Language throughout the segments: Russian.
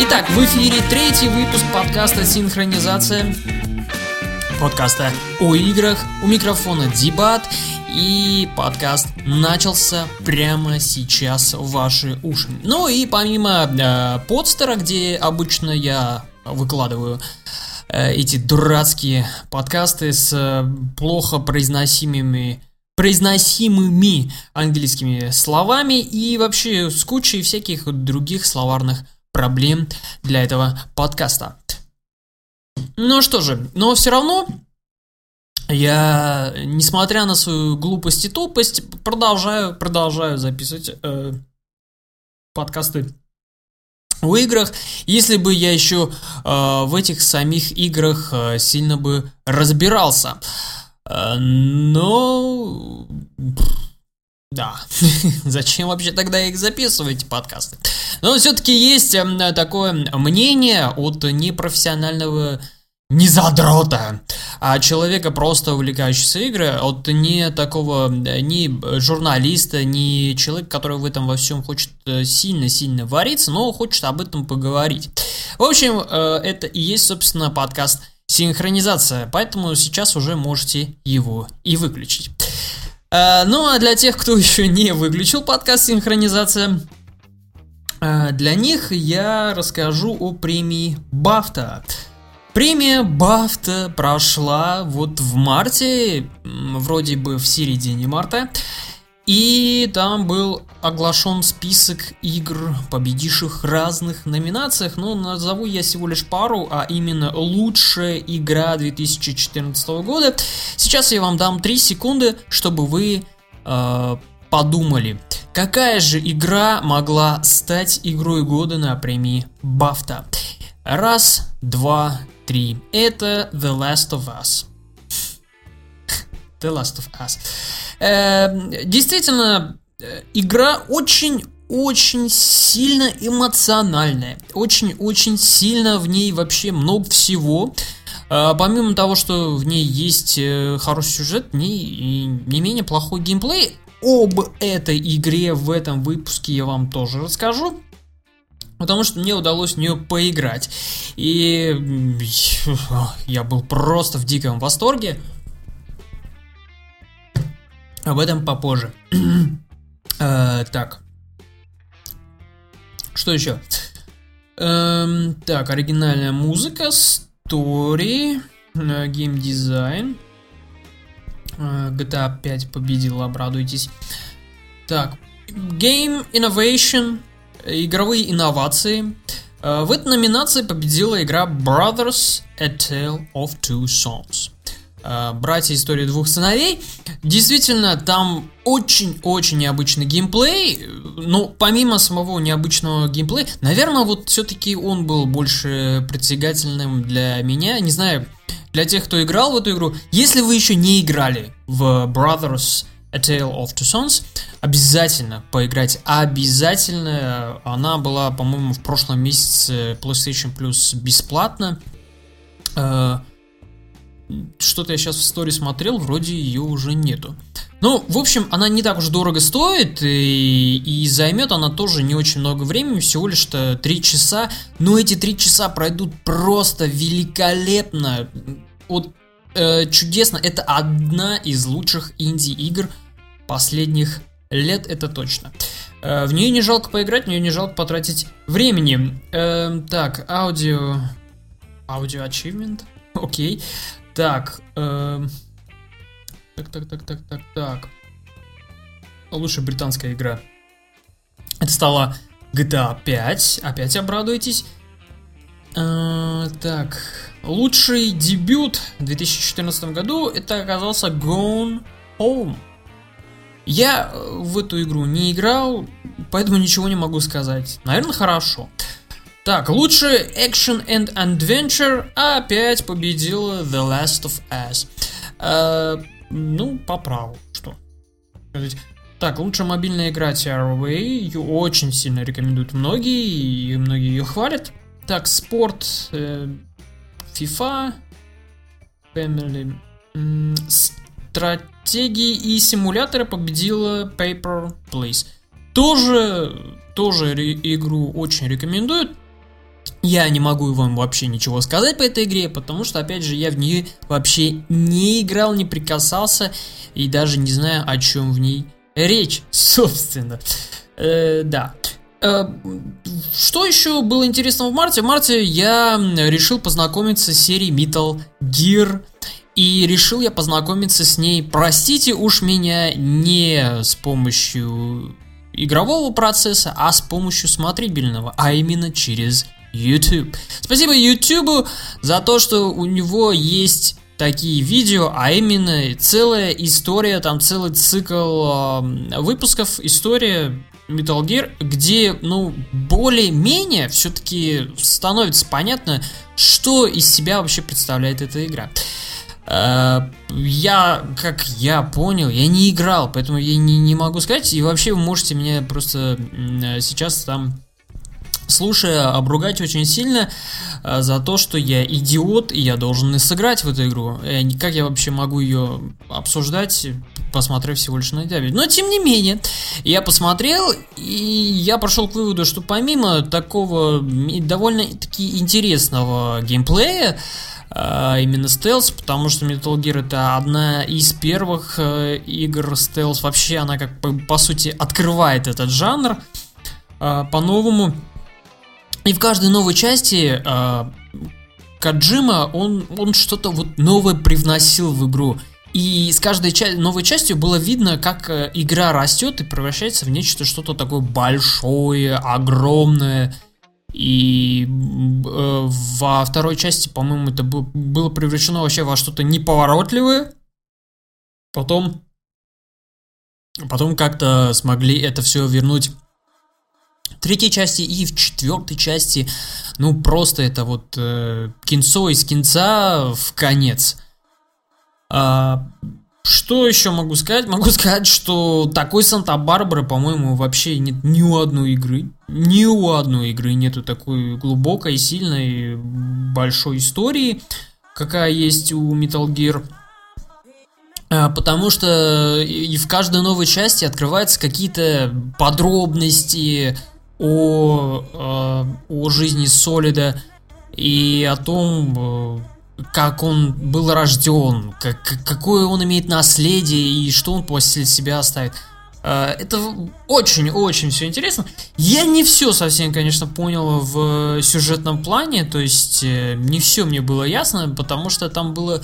Итак, в эфире третий выпуск подкаста «Синхронизация». Подкаста о играх. У микрофона Дебат. И подкаст начался прямо сейчас в ваши уши. Ну и помимо э, подстера, где обычно я выкладываю э, эти дурацкие подкасты с э, плохо произносимыми произносимыми английскими словами и вообще с кучей всяких других словарных проблем для этого подкаста. Ну что же, но все равно я, несмотря на свою глупость и тупость, продолжаю, продолжаю записывать э, подкасты в играх. Если бы я еще э, в этих самих играх э, сильно бы разбирался. Э, но... Да, зачем вообще тогда их записывать, подкасты? Но все-таки есть эм, такое мнение от непрофессионального не задрота, а человека просто увлекающегося игры, от не такого, ни журналиста, ни человека, который в этом во всем хочет э, сильно-сильно вариться, но хочет об этом поговорить. В общем, э, это и есть, собственно, подкаст «Синхронизация», поэтому сейчас уже можете его и выключить. Э, ну а для тех, кто еще не выключил подкаст «Синхронизация», а, для них я расскажу о премии Бафта. Премия Бафта прошла вот в марте, вроде бы в середине марта. И там был оглашен список игр, победивших в разных номинациях. Но назову я всего лишь пару, а именно лучшая игра 2014 года. Сейчас я вам дам 3 секунды, чтобы вы э, подумали, какая же игра могла стать игрой года на премии Бафта. Раз, два, три. Это The Last of Us. The Last of Us. Э, действительно, э, игра очень очень сильно эмоциональная. Очень-очень сильно в ней вообще много всего. А, помимо того, что в ней есть э, хороший сюжет, в ней не менее плохой геймплей. Об этой игре в этом выпуске я вам тоже расскажу. Потому что мне удалось в нее поиграть. И я был просто в диком восторге. Об этом попозже. э, так. Что еще? Эм, так, оригинальная музыка, story, э, геймдизайн. Э, GTA 5 победила, обрадуйтесь. Так, Game Innovation, игровые инновации. Э, в этой номинации победила игра Brothers A Tale of Two Sons. Э, Братья истории двух сыновей. Действительно, там очень-очень необычный геймплей. Но помимо самого необычного геймплея, наверное, вот все-таки он был больше притягательным для меня. Не знаю, для тех, кто играл в эту игру, если вы еще не играли в Brothers A Tale of Two Sons, обязательно поиграйте. Обязательно. Она была, по-моему, в прошлом месяце PlayStation Plus бесплатно. Э, что-то я сейчас в истории смотрел, вроде ее уже нету. Ну, в общем, она не так уж дорого стоит, и, и займет она тоже не очень много времени, всего лишь 3 часа. Но эти 3 часа пройдут просто великолепно. Вот э, чудесно. Это одна из лучших инди-игр последних лет, это точно. Э, в нее не жалко поиграть, в нее не жалко потратить времени. Э, так, аудио... Аудио achievement? Окей. Так, э, так, так, так, так, так, так. Лучшая британская игра. Это стала GTA 5. Опять обрадуйтесь. Э, так, лучший дебют в 2014 году это оказался Gone Home. Я в эту игру не играл, поэтому ничего не могу сказать. Наверное, хорошо. Так, лучший Action and Adventure опять победила The Last of Us. Э, ну, по праву, что. Так, лучшая мобильная игра TROV, ее очень сильно рекомендуют многие, и многие ее хвалят. Так, спорт, э, FIFA, Family, м, стратегии и симуляторы победила Paper Place. Тоже, тоже игру очень рекомендуют. Я не могу вам вообще ничего сказать по этой игре, потому что, опять же, я в нее вообще не играл, не прикасался и даже не знаю, о чем в ней речь, собственно. Э, да. Э, что еще было интересного в марте? В марте я решил познакомиться с серией Metal Gear. И решил я познакомиться с ней, простите уж меня, не с помощью игрового процесса, а с помощью смотрибельного, а именно через YouTube. Спасибо YouTube за то, что у него есть такие видео, а именно целая история, там целый цикл э, выпусков, история Metal Gear, где, ну, более-менее все-таки становится понятно, что из себя вообще представляет эта игра. Э, я, как я понял, я не играл, поэтому я не, не могу сказать. И вообще вы можете меня просто сейчас там слушая, обругать очень сильно э, за то, что я идиот, и я должен и сыграть в эту игру. Э, как я вообще могу ее обсуждать, посмотрев всего лишь на дабе? Но, тем не менее, я посмотрел, и я пришел к выводу, что помимо такого довольно-таки интересного геймплея, э, именно стелс, потому что Metal Gear это одна из первых э, игр стелс. Вообще она как бы по сути открывает этот жанр э, по-новому. И в каждой новой части э, Каджима, он, он что-то вот новое привносил в игру. И с каждой ча- новой частью было видно, как э, игра растет и превращается в нечто что-то такое большое, огромное. И э, во второй части, по-моему, это было, было превращено вообще во что-то неповоротливое. Потом, потом как-то смогли это все вернуть третьей части и в четвертой части, ну просто это вот э, кинцо из кинца в конец. А, что еще могу сказать? Могу сказать, что такой Санта-Барбара, по-моему, вообще нет ни у одной игры. Ни у одной игры нету такой глубокой, сильной, большой истории, какая есть у Metal Gear. А, потому что и в каждой новой части открываются какие-то подробности, о, э, о жизни Солида и о том, э, как он был рожден, как, какое он имеет наследие и что он после себя оставит. Э, это очень-очень все интересно. Я не все совсем, конечно, понял в сюжетном плане, то есть не все мне было ясно, потому что там было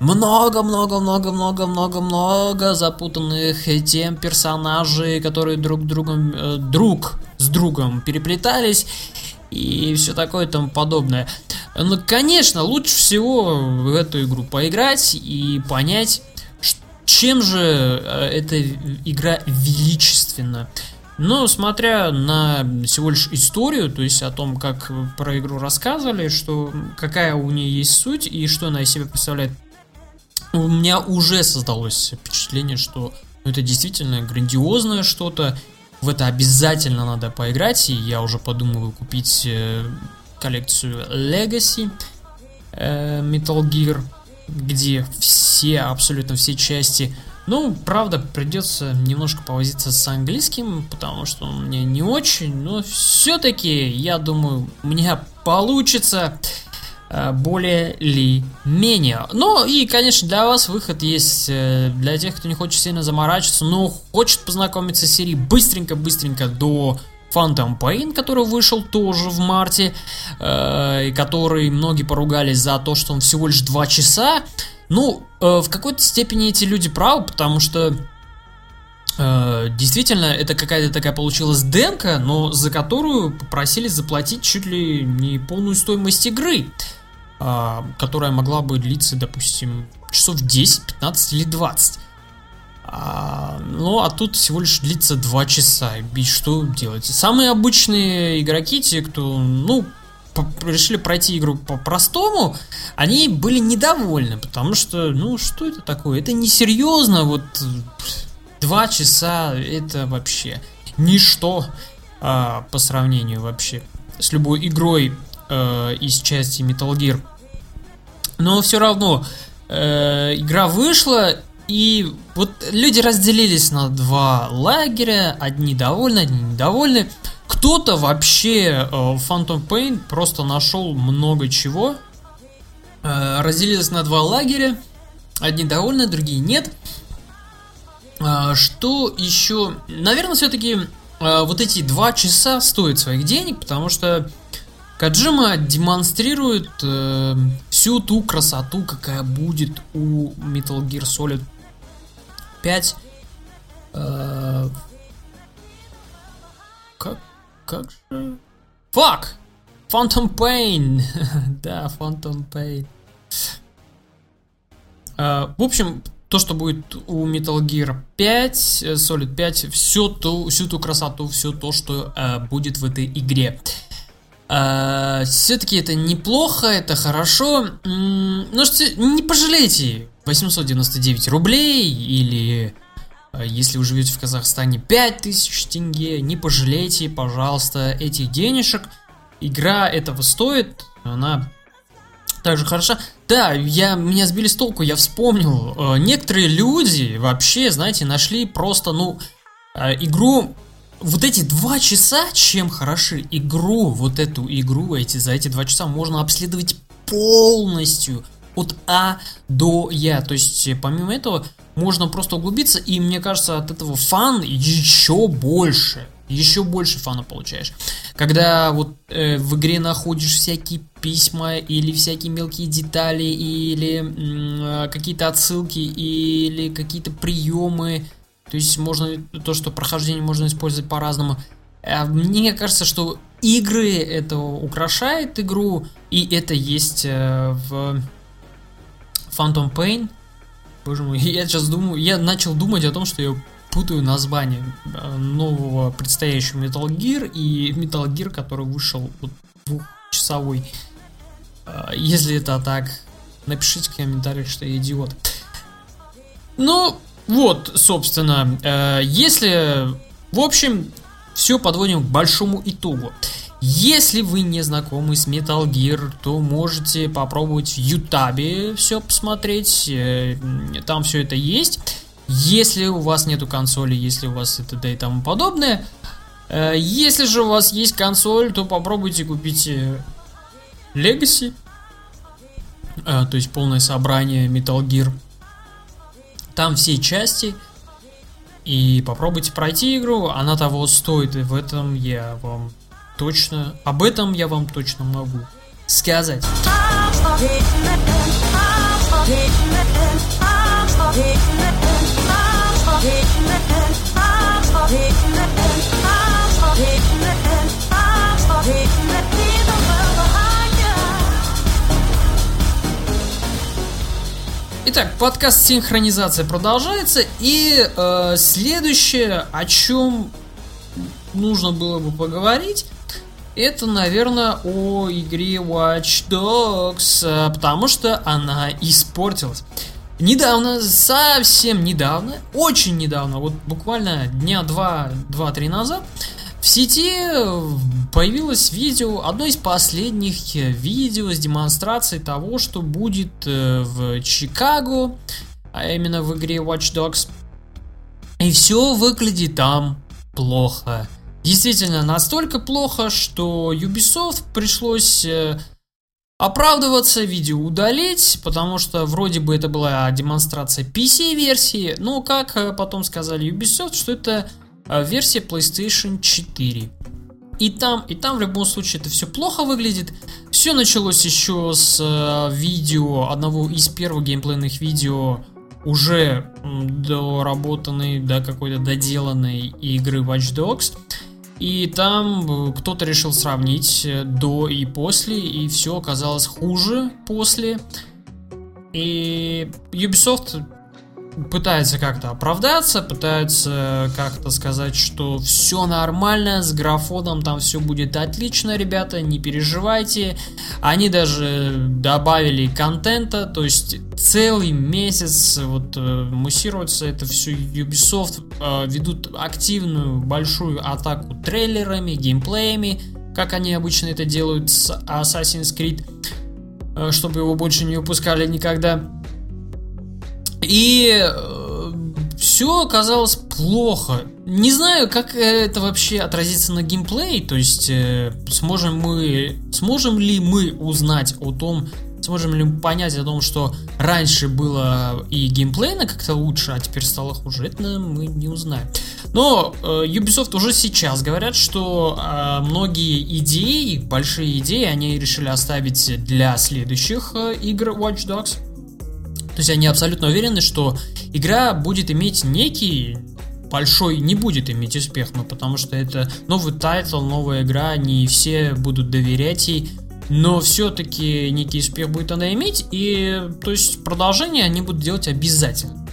много-много-много-много-много-много запутанных тем персонажей, которые друг другом друг с другом переплетались и все такое и тому подобное. Ну, конечно, лучше всего в эту игру поиграть и понять, чем же э, эта игра величественна. Но смотря на всего лишь историю, то есть о том, как про игру рассказывали, что какая у нее есть суть и что она из себя представляет, у меня уже создалось впечатление, что ну, это действительно грандиозное что-то, в это обязательно надо поиграть, и я уже подумываю купить э, коллекцию Legacy э, Metal Gear, где все, абсолютно все части. Ну, правда, придется немножко повозиться с английским, потому что он мне не очень, но все-таки, я думаю, у меня получится. Э, более ли менее. Ну и, конечно, для вас выход есть э, для тех, кто не хочет сильно заморачиваться, но хочет познакомиться с серией быстренько-быстренько до Phantom Pain, который вышел тоже в марте, э, и который многие поругались за то, что он всего лишь 2 часа. Ну, в какой-то степени эти люди правы, потому что действительно это какая-то такая получилась демка, но за которую попросили заплатить чуть ли не полную стоимость игры. Которая могла бы длиться, допустим, часов 10, 15 или 20. А, ну, а тут всего лишь длится 2 часа. И что делать? Самые обычные игроки, те, кто, ну, решили пройти игру по-простому, они были недовольны, потому что, ну, что это такое? Это несерьезно, вот два часа это вообще ничто а, по сравнению вообще с любой игрой а, из части Metal Gear. Но все равно э, игра вышла, и вот люди разделились на два лагеря, одни довольны, одни недовольны. Кто-то вообще э, Phantom Pain просто нашел много чего. Э, разделились на два лагеря. Одни довольны, другие нет. Э, что еще? Наверное, все-таки э, вот эти два часа стоят своих денег, потому что Каджима демонстрирует э, всю ту красоту, какая будет у Metal Gear Solid 5. Э, как, как же... Фак! Phantom Pain! да, Phantom Pain. Э, в общем, то, что будет у Metal Gear 5, э, Solid 5, все ту, всю ту красоту, все то, что э, будет в этой игре. Все-таки это неплохо, это хорошо. Ну что, не пожалейте 899 рублей или э, если вы живете в Казахстане 5000 тенге, не пожалейте, пожалуйста, этих денежек. Игра этого стоит, она также хороша. Да, я, меня сбили с толку, я вспомнил. Э, некоторые люди вообще, знаете, нашли просто, ну, э, игру вот эти два часа, чем хороши игру, вот эту игру, эти, за эти два часа можно обследовать полностью от А до Я. То есть, э, помимо этого, можно просто углубиться, и мне кажется, от этого фан еще больше. Еще больше фана получаешь. Когда вот э, в игре находишь всякие письма или всякие мелкие детали, или э, какие-то отсылки, или какие-то приемы. То есть можно то, что прохождение можно использовать по-разному. Э, мне кажется, что игры это украшает игру, и это есть э, в Phantom Pain. Боже мой, я сейчас думаю, я начал думать о том, что я путаю название э, нового предстоящего Metal Gear и Metal Gear, который вышел вот двухчасовой. Э, если это так, напишите в комментариях, что я идиот. Ну, вот, собственно, э, если, в общем, все подводим к большому итогу. Если вы не знакомы с Metal Gear, то можете попробовать в Ютабе все посмотреть. Э, там все это есть. Если у вас нету консоли, если у вас это да и тому подобное. Э, если же у вас есть консоль, то попробуйте купить Legacy. То есть полное собрание Metal Gear. Там все части. И попробуйте пройти игру, она того стоит, и в этом я вам точно, об этом я вам точно могу сказать. Итак, подкаст синхронизация продолжается, и э, следующее, о чем нужно было бы поговорить, это, наверное, о игре Watch Dogs, э, потому что она испортилась. Недавно, совсем недавно, очень недавно, вот буквально дня два, два-три назад, в сети появилось видео, одно из последних видео с демонстрацией того, что будет э, в Чикаго, а именно в игре Watch Dogs. И все выглядит там плохо. Действительно, настолько плохо, что Ubisoft пришлось э, оправдываться, видео удалить, потому что вроде бы это была демонстрация PC-версии, но как э, потом сказали Ubisoft, что это э, версия PlayStation 4. И там, и там в любом случае это все плохо выглядит. Все началось еще с видео, одного из первых геймплейных видео уже доработанной, до какой-то доделанной игры Watch Dogs. И там э, кто-то решил сравнить э, до и после, и все оказалось хуже после. И Ubisoft пытается как-то оправдаться, пытается как-то сказать, что все нормально, с графоном там все будет отлично, ребята, не переживайте. Они даже добавили контента, то есть целый месяц вот э, муссируется это все Ubisoft, э, ведут активную большую атаку трейлерами, геймплеями, как они обычно это делают с Assassin's Creed, э, чтобы его больше не выпускали никогда. И э, все оказалось плохо. Не знаю, как это вообще отразится на геймплей, то есть э, сможем мы, сможем ли мы узнать о том, сможем ли мы понять о том, что раньше было и геймплейно как-то лучше, а теперь стало хуже, это мы не узнаем. Но э, Ubisoft уже сейчас говорят, что э, многие идеи, большие идеи, они решили оставить для следующих э, игр Watch Dogs. То есть они абсолютно уверены, что игра будет иметь некий большой не будет иметь успех, ну потому что это новый title, новая игра, не все будут доверять ей, но все-таки некий успех будет она иметь, и то есть продолжение они будут делать обязательно.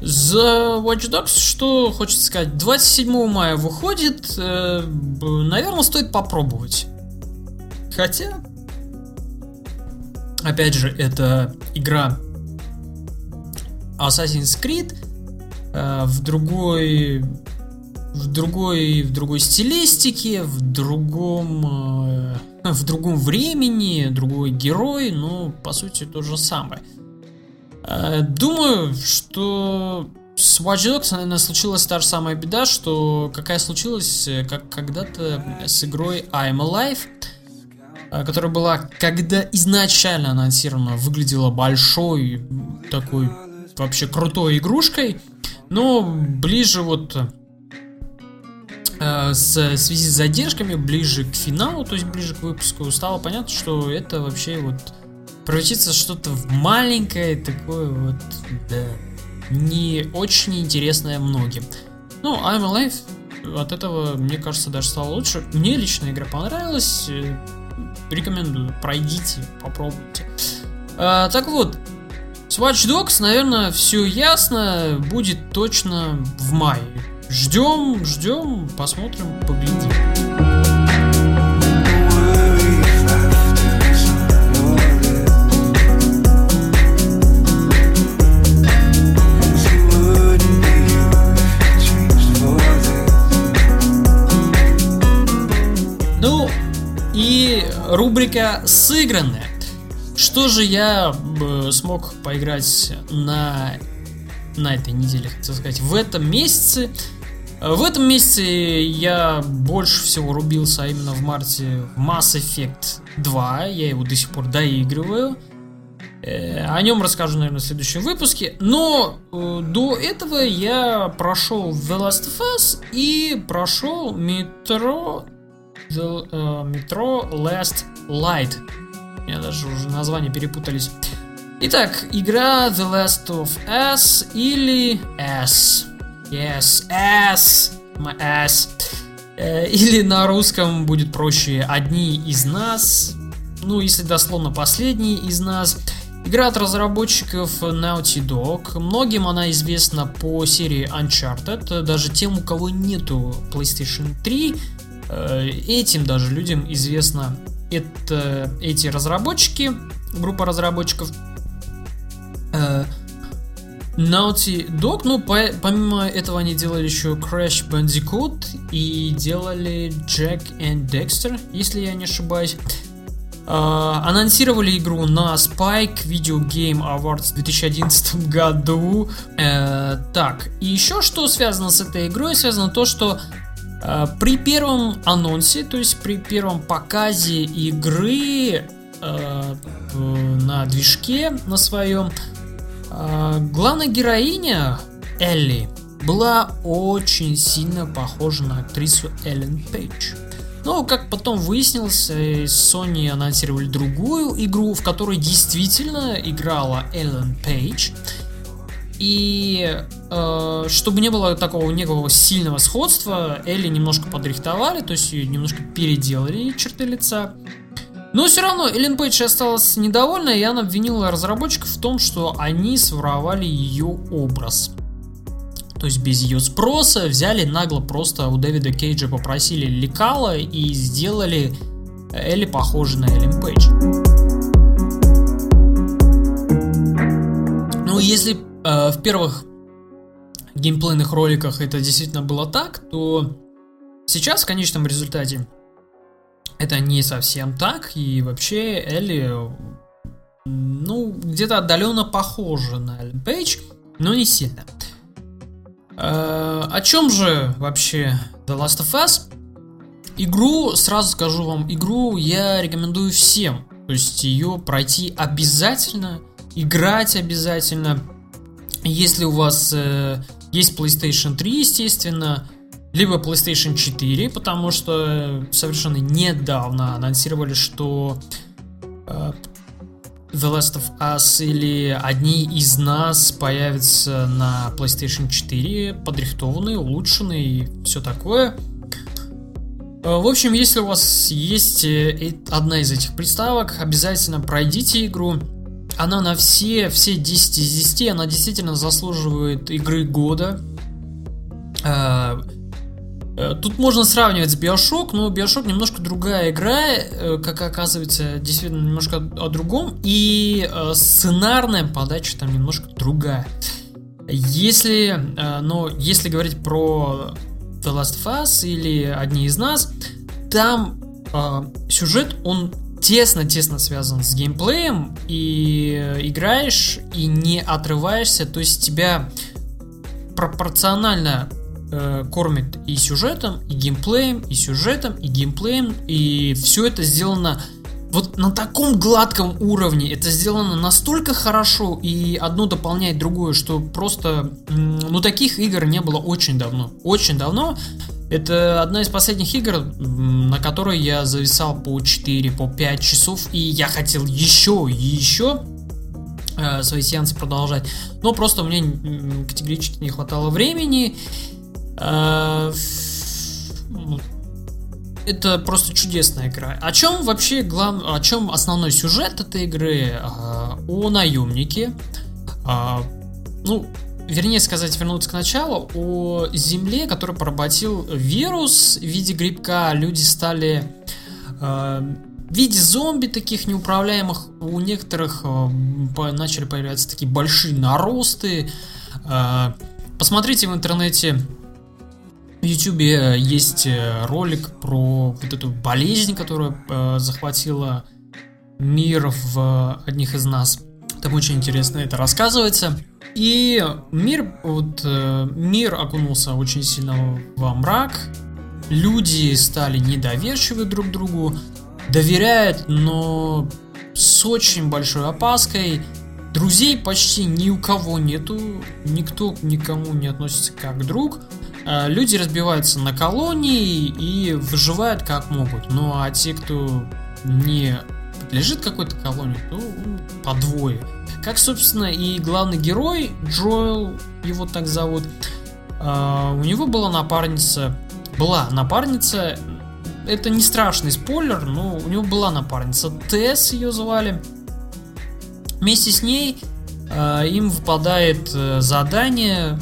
За Watch Dogs, что хочется сказать, 27 мая выходит, э, наверное, стоит попробовать. Хотя, Опять же, это игра Assassin's Creed э, в другой в другой в другой стилистике, в другом э, в другом времени, другой герой, но по сути то же самое. Э, думаю, что с Watch Dogs, наверное, случилась та же самая беда, что какая случилась как когда-то с игрой I'm Alive. Э, которая была, когда изначально анонсирована, выглядела большой, такой вообще крутой игрушкой, но ближе вот э, с в связи с задержками, ближе к финалу, то есть ближе к выпуску, стало понятно, что это вообще вот превратится что-то в маленькое, такое вот, да, не очень интересное многим. Ну, I'm Alive от этого, мне кажется, даже стало лучше. Мне лично игра понравилась. Рекомендую, пройдите, попробуйте. А, так вот, с Watch Dogs, наверное, все ясно, будет точно в мае. Ждем, ждем, посмотрим, поглядим. Рубрика «Сыгранное». Что же я э, смог поиграть на, на этой неделе, хотел сказать, в этом месяце? В этом месяце я больше всего рубился а именно в марте в Mass Effect 2. Я его до сих пор доигрываю. Э, о нем расскажу, наверное, в следующем выпуске. Но э, до этого я прошел The Last of Us и прошел Metro The, uh, Metro Last Light. У меня даже уже названия перепутались. Итак, игра The Last of Us или S. Yes, S. My S. Э, или на русском будет проще «Одни из нас». Ну, если дословно «Последний из нас». Игра от разработчиков Naughty Dog. Многим она известна по серии Uncharted. Даже тем, у кого нету PlayStation 3, Э, этим даже людям известно это, эти разработчики, группа разработчиков э, Naughty Dog, ну, по, помимо этого они делали еще Crash Bandicoot и делали Jack and Dexter, если я не ошибаюсь. Uh, анонсировали игру на Spike Video Game Awards в 2011 году. Uh, так, и еще что связано с этой игрой, связано то, что Э, при первом анонсе, то есть при первом показе игры э, на движке на своем, э, главная героиня Элли была очень сильно похожа на актрису Эллен Пейдж. Но, как потом выяснилось, Sony анонсировали другую игру, в которой действительно играла Эллен Пейдж. И э, чтобы не было такого некого сильного сходства, Элли немножко подрихтовали, то есть ее немножко переделали черты лица. Но все равно Эллен Пейдж осталась недовольна, и она обвинила разработчиков в том, что они своровали ее образ. То есть без ее спроса взяли нагло просто у Дэвида Кейджа попросили лекала и сделали Элли похожей на Эллен Пейдж. Ну, если э, в первых геймплейных роликах это действительно было так, то сейчас в конечном результате это не совсем так, и вообще Элли, ну, где-то отдаленно похожа на Эллен Пейдж, но не сильно. Э, о чем же вообще The Last of Us? Игру, сразу скажу вам, игру я рекомендую всем. То есть ее пройти обязательно, играть обязательно. Если у вас э, есть PlayStation 3, естественно, либо PlayStation 4, потому что совершенно недавно анонсировали, что э, The Last of Us или одни из нас появятся на PlayStation 4, подрихтованные, улучшенные и все такое. Э, в общем, если у вас есть э, одна из этих приставок, обязательно пройдите игру. Она на все, все 10 из 10, она действительно заслуживает игры года. Э, тут можно сравнивать с Bioshock, но Bioshock немножко другая игра, э, как оказывается, действительно немножко о другом, и э, сценарная подача там немножко другая. Если, но если говорить про The Last of Us или одни из нас, там сюжет, он тесно-тесно связан с геймплеем, и играешь, и не отрываешься, то есть тебя пропорционально э, кормит и сюжетом, и геймплеем, и сюжетом, и геймплеем, и все это сделано вот на таком гладком уровне, это сделано настолько хорошо, и одно дополняет другое, что просто, ну, таких игр не было очень давно. Очень давно. Это одна из последних игр, на которой я зависал по 4, по 5 часов, и я хотел еще и еще э, свои сеансы продолжать. Но просто мне категорически не хватало времени. Это просто чудесная игра. О чем вообще глав... о чем основной сюжет этой игры? Э, о наемнике. Э, ну, вернее сказать, вернуться к началу, о Земле, который поработил вирус в виде грибка. Люди стали в виде зомби таких неуправляемых. У некоторых начали появляться такие большие наросты. посмотрите в интернете в YouTube э, есть э, ролик про вот эту болезнь, которая э, захватила мир в одних из нас. Там очень интересно это рассказывается. И мир, вот, э, мир окунулся очень сильно во мрак. Люди стали недоверчивы друг другу, доверяют, но с очень большой опаской. Друзей почти ни у кого нету, никто к никому не относится как друг. Э, люди разбиваются на колонии и выживают как могут. Ну а те, кто не подлежит какой-то колонии, то по двое. Как, собственно, и главный герой, Джоэл, его так зовут, э, у него была напарница, была напарница, это не страшный спойлер, но у него была напарница, Тесс ее звали. Вместе с ней э, им выпадает задание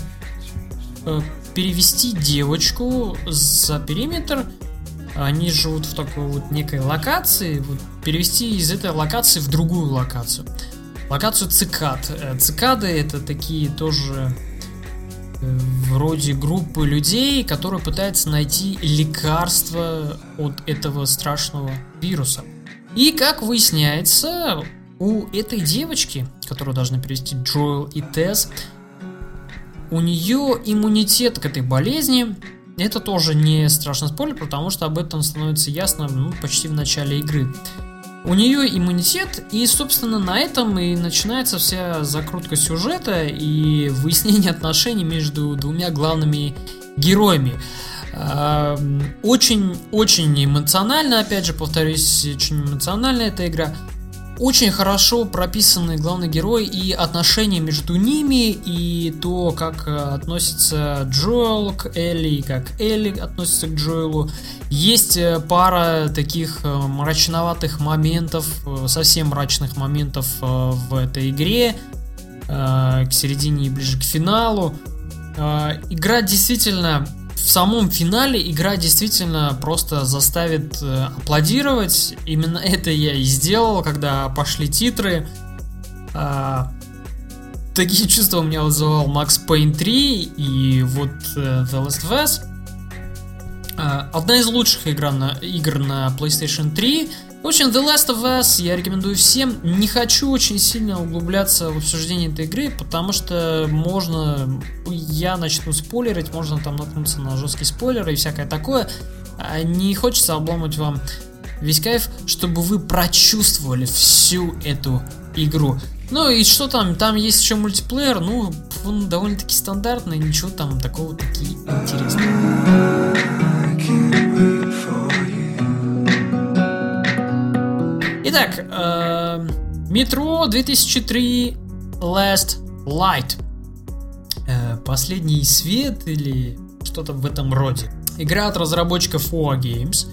перевести девочку за периметр. Они живут в такой вот некой локации. Вот, перевести из этой локации в другую локацию. Локацию цикад. Э, цикады это такие тоже э, вроде группы людей, которые пытаются найти лекарство от этого страшного вируса. И как выясняется, у этой девочки, которую должны перевести Джоэл и Тесс, у нее иммунитет к этой болезни. Это тоже не страшный спойлер, потому что об этом становится ясно ну, почти в начале игры. У нее иммунитет, и, собственно, на этом и начинается вся закрутка сюжета и выяснение отношений между двумя главными героями. Очень-очень эмоционально, опять же, повторюсь, очень эмоциональная эта игра. Очень хорошо прописаны главный герой и отношения между ними, и то, как э, относится Джоэл к Элли, и как Элли относится к Джоэлу. Есть э, пара таких э, мрачноватых моментов, совсем мрачных моментов в этой игре, к середине и ближе к финалу. Игра действительно в самом финале игра действительно просто заставит э, аплодировать. Именно это я и сделал, когда пошли титры. А, такие чувства у меня вызывал Max Payne 3 и вот э, The Last of Us. А, одна из лучших игр на, игр на PlayStation 3. В общем, The Last of Us я рекомендую всем. Не хочу очень сильно углубляться в обсуждение этой игры, потому что можно, я начну спойлерить, можно там наткнуться на жесткие спойлеры и всякое такое. А не хочется обламывать вам весь кайф, чтобы вы прочувствовали всю эту игру. Ну и что там? Там есть еще мультиплеер, ну, он довольно-таки стандартный, ничего там такого таки интересного. Итак, э, метро 2003 Last Light. Э, последний свет или что-то в этом роде. Игра от разработчиков OA Games.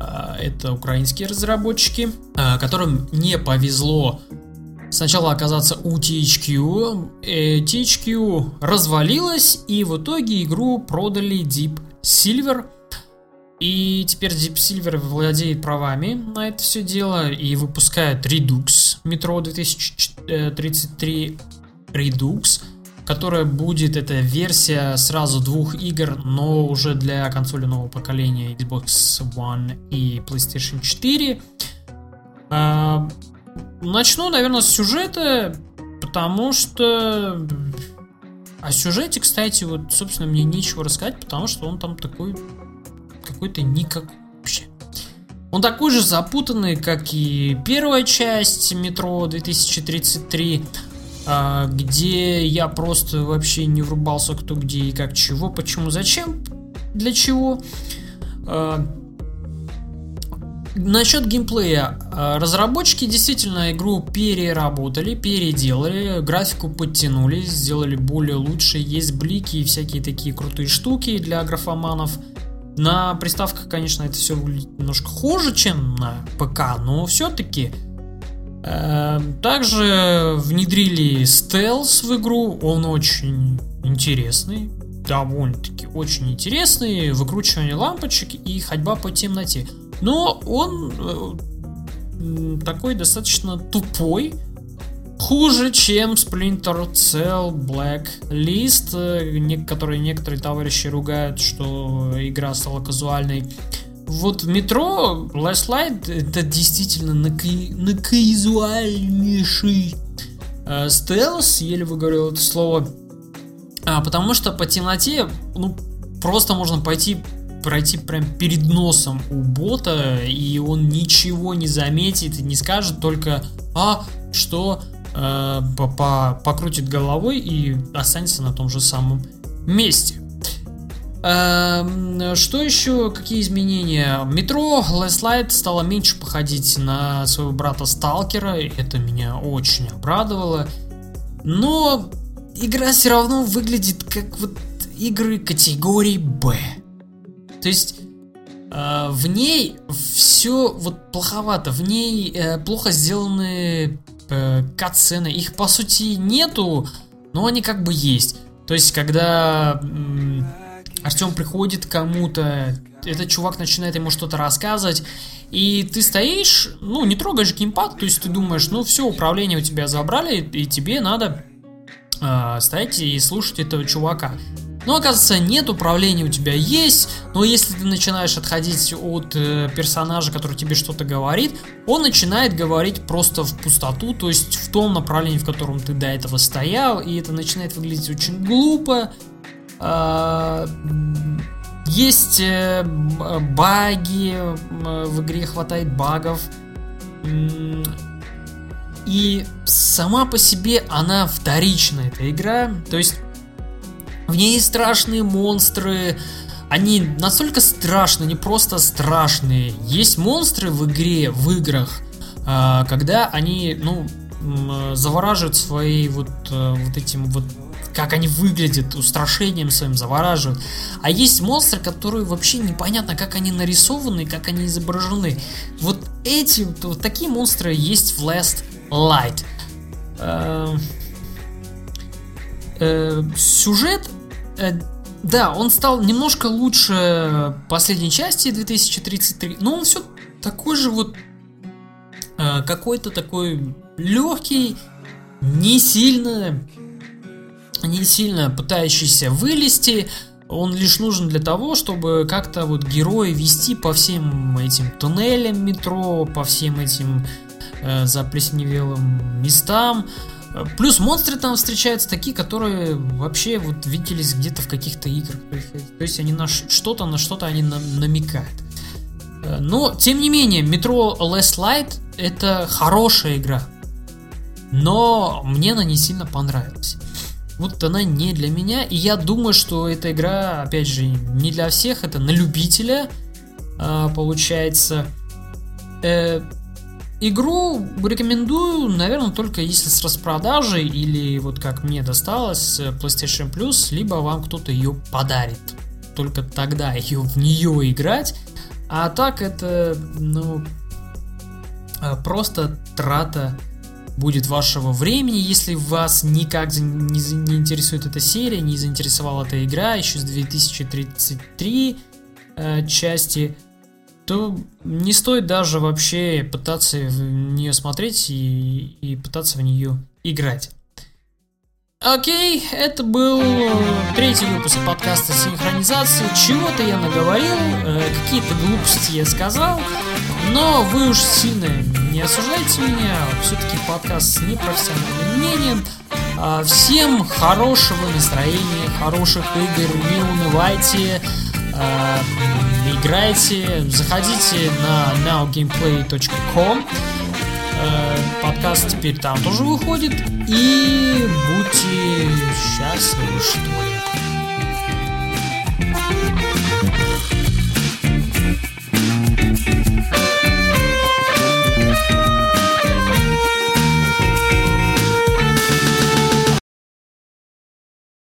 Э, это украинские разработчики, э, которым не повезло сначала оказаться у THQ. THQ развалилась, и в итоге игру продали Deep Silver – и теперь Deep Silver владеет правами на это все дело и выпускает Redux Metro 2033 Redux, которая будет эта версия сразу двух игр, но уже для консоли нового поколения Xbox One и PlayStation 4. А, начну, наверное, с сюжета, потому что о сюжете, кстати, вот, собственно, мне нечего рассказать, потому что он там такой какой-то никак вообще. Он такой же запутанный, как и первая часть метро 2033, а, где я просто вообще не врубался кто где и как чего, почему, зачем, для чего. А, насчет геймплея. А, разработчики действительно игру переработали, переделали, графику подтянули, сделали более лучше. Есть блики и всякие такие крутые штуки для графоманов. На приставках, конечно, это все выглядит немножко хуже, чем на ПК, но все-таки. Эм, также внедрили стелс в игру, он очень интересный, довольно-таки очень интересный, выкручивание лампочек и ходьба по темноте. Но он э, такой достаточно тупой, хуже, чем Splinter Cell Blacklist, э, которые некоторые товарищи ругают, что игра стала казуальной. Вот в метро Last Light это действительно наказуальнейший э, стелс, еле выговорил это слово, а, потому что по темноте, ну, просто можно пойти пройти прям перед носом у бота, и он ничего не заметит и не скажет только, а, что э, по покрутит головой и останется на том же самом месте. Эм, что еще? Какие изменения? Метро Last Light стало меньше походить на своего брата Сталкера. Это меня очень обрадовало. Но игра все равно выглядит как вот игры категории Б. То есть в ней все вот плоховато. В ней э, плохо сделаны э, катсцены. Их по сути нету, но они как бы есть. То есть, когда м- Артем приходит к кому-то, этот чувак начинает ему что-то рассказывать, и ты стоишь, ну, не трогаешь геймпад, то есть ты думаешь, ну, все, управление у тебя забрали, и тебе надо э, стоять и слушать этого чувака. Но оказывается, нет, управления у тебя есть, но если ты начинаешь отходить от э, персонажа, который тебе что-то говорит, он начинает говорить просто в пустоту, то есть в том направлении, в котором ты до этого стоял, и это начинает выглядеть очень глупо. А, есть э, баги, в игре хватает багов. И сама по себе она вторичная, эта игра. То есть в ней страшные монстры. Они настолько страшные, не просто страшные. Есть монстры в игре, в играх, э, когда они, ну, завораживают свои вот, э, вот этим вот как они выглядят, устрашением своим завораживают. А есть монстры, которые вообще непонятно, как они нарисованы, как они изображены. Вот эти, вот такие монстры есть в Last Light. Э, э, сюжет, э, да, он стал немножко лучше последней части 2033, но он все такой же вот э, какой-то такой легкий, не сильно не сильно пытающийся вылезти, он лишь нужен для того, чтобы как-то вот героя вести по всем этим туннелям метро, по всем этим э, заплесневелым местам. Плюс монстры там встречаются такие, которые вообще вот виделись где-то в каких-то играх. То есть они на что-то, на что-то они на, намекают. Э, но, тем не менее, Metro Last Light это хорошая игра. Но мне она не сильно понравилась вот она не для меня. И я думаю, что эта игра, опять же, не для всех, это на любителя а, получается. Э, игру рекомендую, наверное, только если с распродажей или вот как мне досталось PlayStation Plus, либо вам кто-то ее подарит. Только тогда ее в нее играть. А так это, ну, а, просто трата будет вашего времени, если вас никак не, не интересует эта серия, не заинтересовала эта игра еще с 2033 э, части, то не стоит даже вообще пытаться в нее смотреть и, и пытаться в нее играть. Окей, это был третий выпуск подкаста «Синхронизация». Чего-то я наговорил, э, какие-то глупости я сказал, но вы уж сильно не осуждайте меня, все-таки подкаст с непрофессиональным мнением. А, всем хорошего настроения, хороших игр, не унывайте, играйте, заходите на nowgameplay.com Э, подкаст теперь там тоже выходит. И будьте счастливы, что ли.